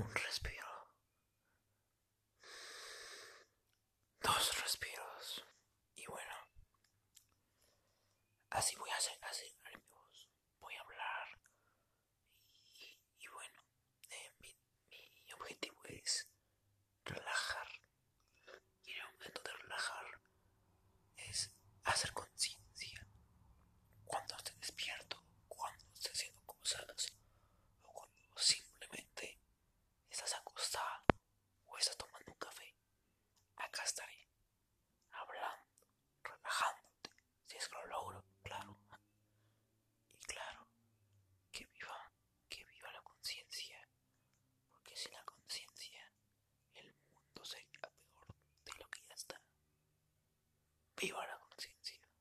un respiro, dos respiros. Y bueno, así voy a hacer, así, acá.